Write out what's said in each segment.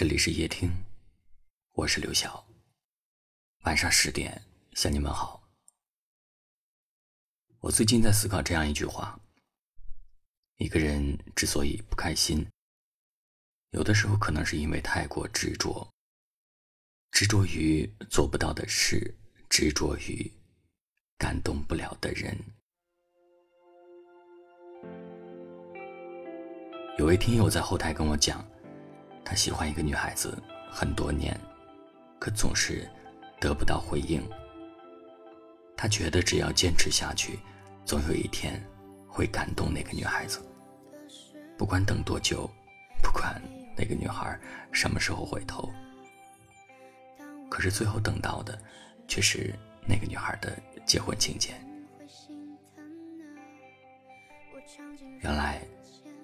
这里是夜听，我是刘晓。晚上十点向你们好。我最近在思考这样一句话：一个人之所以不开心，有的时候可能是因为太过执着，执着于做不到的事，执着于感动不了的人。有位听友在后台跟我讲。他喜欢一个女孩子很多年，可总是得不到回应。他觉得只要坚持下去，总有一天会感动那个女孩子。不管等多久，不管那个女孩什么时候回头，可是最后等到的却是那个女孩的结婚请柬。原来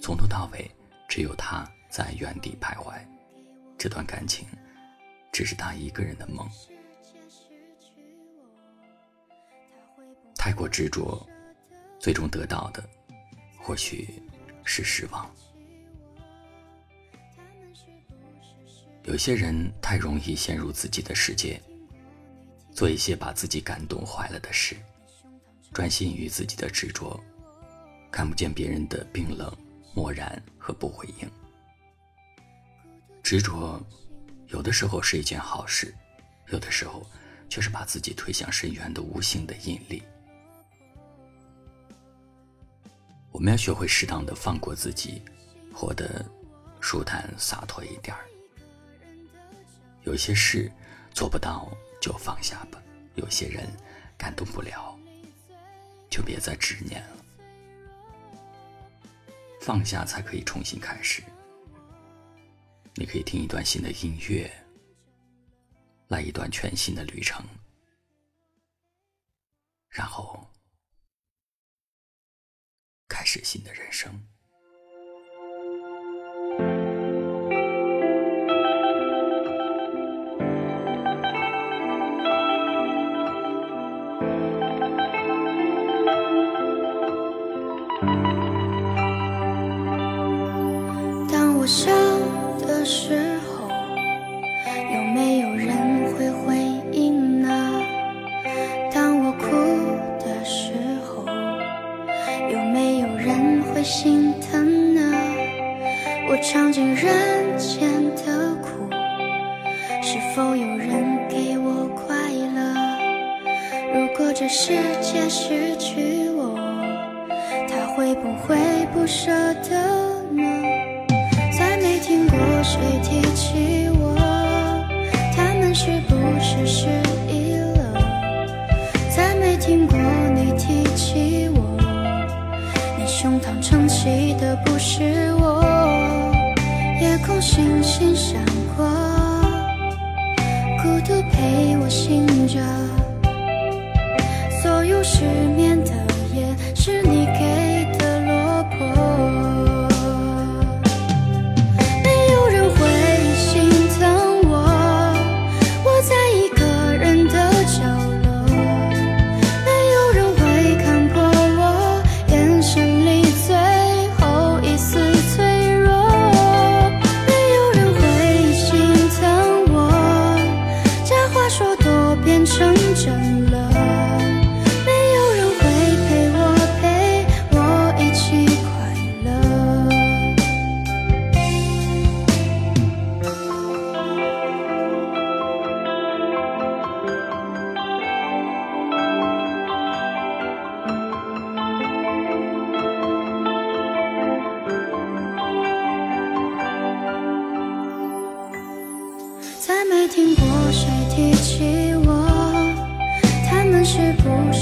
从头到尾只有他。在原地徘徊，这段感情只是他一个人的梦。太过执着，最终得到的或许是失望。有些人太容易陷入自己的世界，做一些把自己感动坏了的事，专心于自己的执着，看不见别人的冰冷、漠然和不回应。执着，有的时候是一件好事，有的时候却是把自己推向深渊的无形的引力。我们要学会适当的放过自己，活得舒坦洒脱一点儿。有些事做不到就放下吧，有些人感动不了就别再执念了，放下才可以重新开始。你可以听一段新的音乐，来一段全新的旅程，然后开始新的人生。我尝尽人间的苦，是否有人给我快乐？如果这世界失去我，他会不会不舍得呢？再没听过谁提起我？他们是不是失忆了？再没听过你提起我，你胸膛撑起的不是。星星闪过，孤独陪我醒着，所有事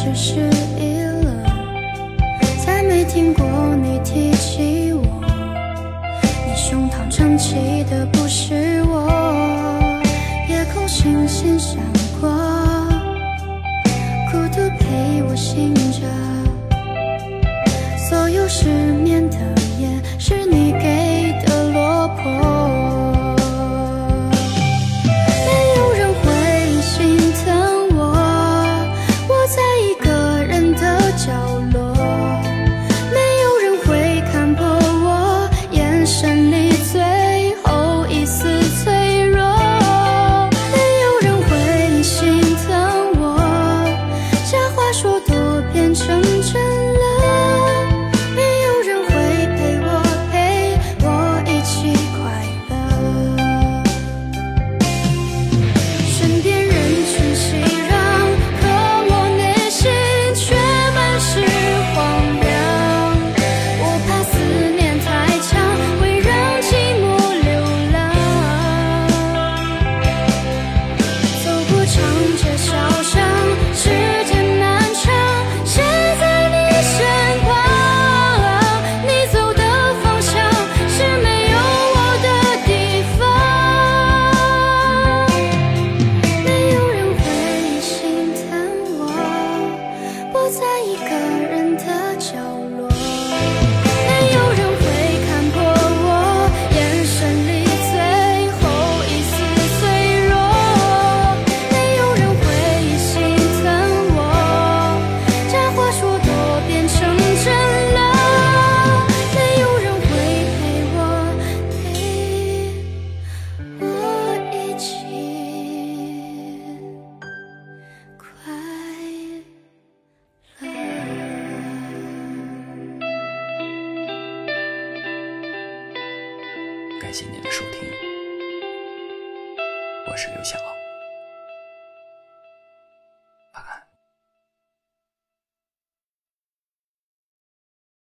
是失忆了？再没听过你提起我，你胸膛撑起的不是我。夜空星星闪过，孤独陪我醒着，所有失眠的夜是你给感谢您的收听，我是刘晓。